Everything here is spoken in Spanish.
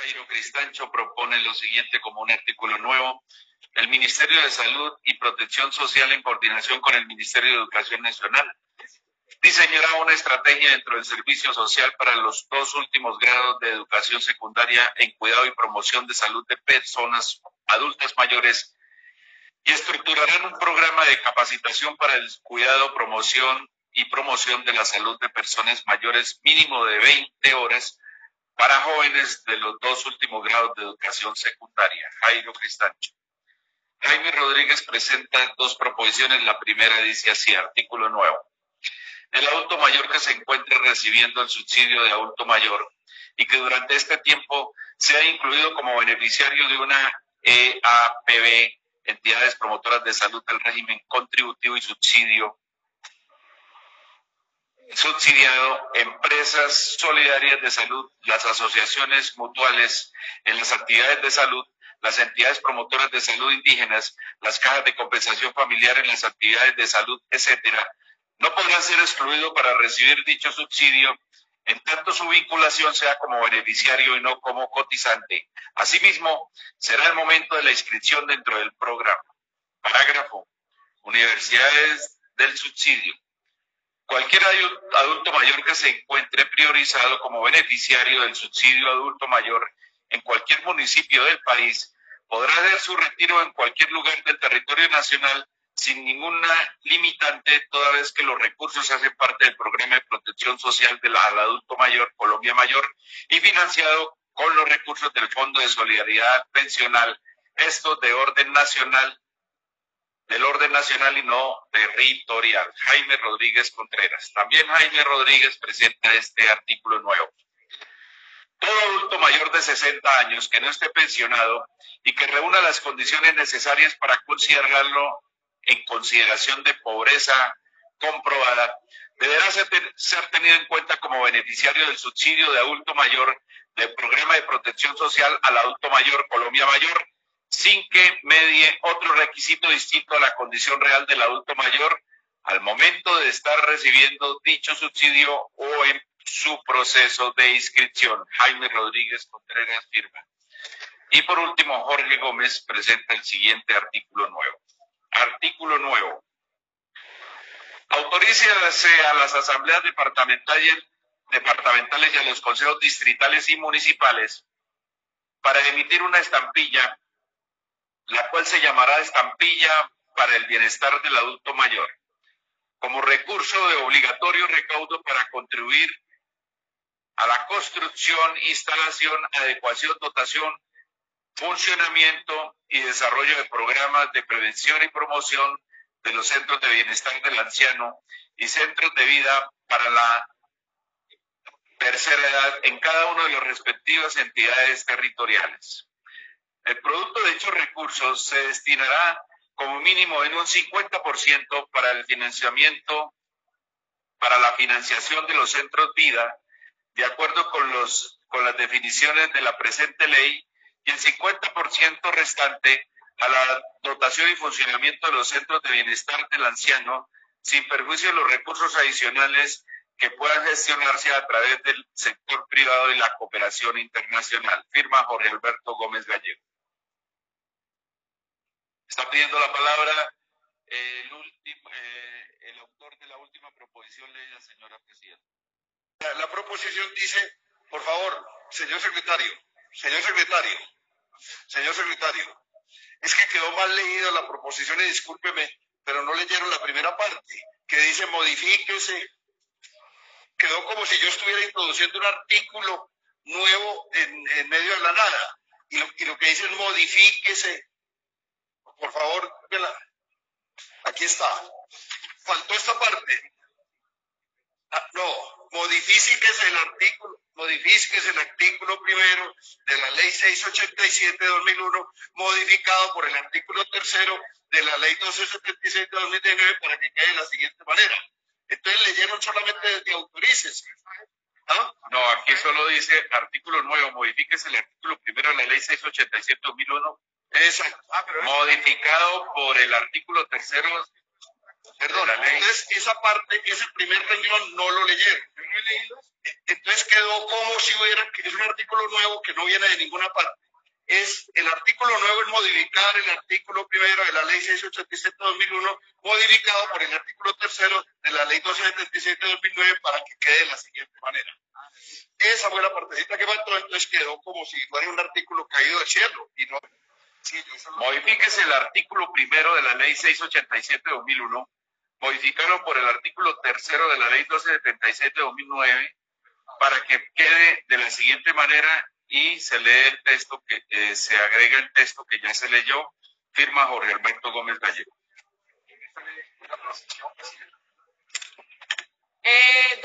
Jairo Cristancho propone lo siguiente como un artículo nuevo. El Ministerio de Salud y Protección Social en coordinación con el Ministerio de Educación Nacional diseñará una estrategia dentro del servicio social para los dos últimos grados de educación secundaria en cuidado y promoción de salud de personas adultas mayores y estructurarán un programa de capacitación para el cuidado, promoción y promoción de la salud de personas mayores mínimo de 20 horas para jóvenes de los dos últimos grados de educación secundaria. Jairo Cristancho. Jaime Rodríguez presenta dos proposiciones. La primera dice así, artículo nuevo. El adulto mayor que se encuentre recibiendo el subsidio de adulto mayor y que durante este tiempo sea incluido como beneficiario de una EAPB, entidades promotoras de salud del régimen contributivo y subsidio subsidiado empresas solidarias de salud, las asociaciones mutuales en las actividades de salud, las entidades promotoras de salud indígenas, las cajas de compensación familiar en las actividades de salud, etcétera, no podrán ser excluidos para recibir dicho subsidio en tanto su vinculación sea como beneficiario y no como cotizante. Asimismo, será el momento de la inscripción dentro del programa. Parágrafo. Universidades del subsidio. Cualquier adulto mayor que se encuentre priorizado como beneficiario del subsidio adulto mayor en cualquier municipio del país podrá hacer su retiro en cualquier lugar del territorio nacional sin ninguna limitante, toda vez que los recursos hacen parte del programa de protección social del adulto mayor, Colombia Mayor, y financiado con los recursos del Fondo de Solidaridad Pensional, esto de orden nacional del orden nacional y no territorial. Jaime Rodríguez Contreras. También Jaime Rodríguez presenta este artículo nuevo. Todo adulto mayor de 60 años que no esté pensionado y que reúna las condiciones necesarias para considerarlo en consideración de pobreza comprobada, deberá ser, tenido en cuenta como beneficiario del subsidio de adulto mayor del programa de protección social al adulto mayor Colombia Mayor sin que medie otro requisito distinto a la condición real del adulto mayor al momento de estar recibiendo dicho subsidio o en su proceso de inscripción. Jaime Rodríguez Contreras firma. Y por último, Jorge Gómez presenta el siguiente artículo nuevo. Artículo nuevo. Autorícese a las asambleas departamentales, departamentales y a los consejos distritales y municipales para emitir una estampilla la cual se llamará estampilla para el bienestar del adulto mayor, como recurso de obligatorio recaudo para contribuir a la construcción, instalación, adecuación, dotación, funcionamiento y desarrollo de programas de prevención y promoción de los centros de bienestar del anciano y centros de vida para la tercera edad en cada una de las respectivas entidades territoriales. El producto de dichos recursos se destinará como mínimo en un 50% para el financiamiento, para la financiación de los centros vida, de acuerdo con, los, con las definiciones de la presente ley, y el 50% restante a la dotación y funcionamiento de los centros de bienestar del anciano, sin perjuicio de los recursos adicionales que puedan gestionarse a través del sector privado y la cooperación internacional. Firma Jorge Alberto Gómez Gallego. Está pidiendo la palabra el, último, eh, el autor de la última proposición, la señora presidenta. La proposición dice, por favor, señor secretario, señor secretario, señor secretario, es que quedó mal leída la proposición y discúlpeme, pero no leyeron la primera parte, que dice modifíquese. Quedó como si yo estuviera introduciendo un artículo nuevo en, en medio de la nada. Y lo, y lo que dice es modifíquese por favor, aquí está. Faltó esta parte. Ah, no, modifíquese el artículo, modifíquese el artículo primero de la ley 687 de 2001, modificado por el artículo tercero de la ley 1276 de 2019 para que quede de la siguiente manera. Entonces leyeron solamente desde autorices. ¿Ah? No, aquí solo dice artículo nuevo, modifíquese el artículo primero de la ley 687 de 2001 Exacto. Ah, modificado por el artículo tercero Perdón, entonces esa parte, ese primer renglón no lo leyeron. Yo no he leído Entonces quedó como si hubiera, es un artículo nuevo que no viene de ninguna parte. Es el artículo nuevo es modificar el artículo primero de la ley 687-2001, modificado por el artículo tercero de la ley 1277-2009 para que quede de la siguiente manera. Esa fue la partecita que faltó, entonces quedó como si fuera un artículo caído del cielo. Y no, Modifíquese el artículo primero de la ley 687-2001, modificarlo por el artículo tercero de la ley 1277-2009 para que quede de la siguiente manera y se lee el texto que eh, se agrega el texto que ya se leyó, firma Jorge Alberto Gómez Gallego. Eh,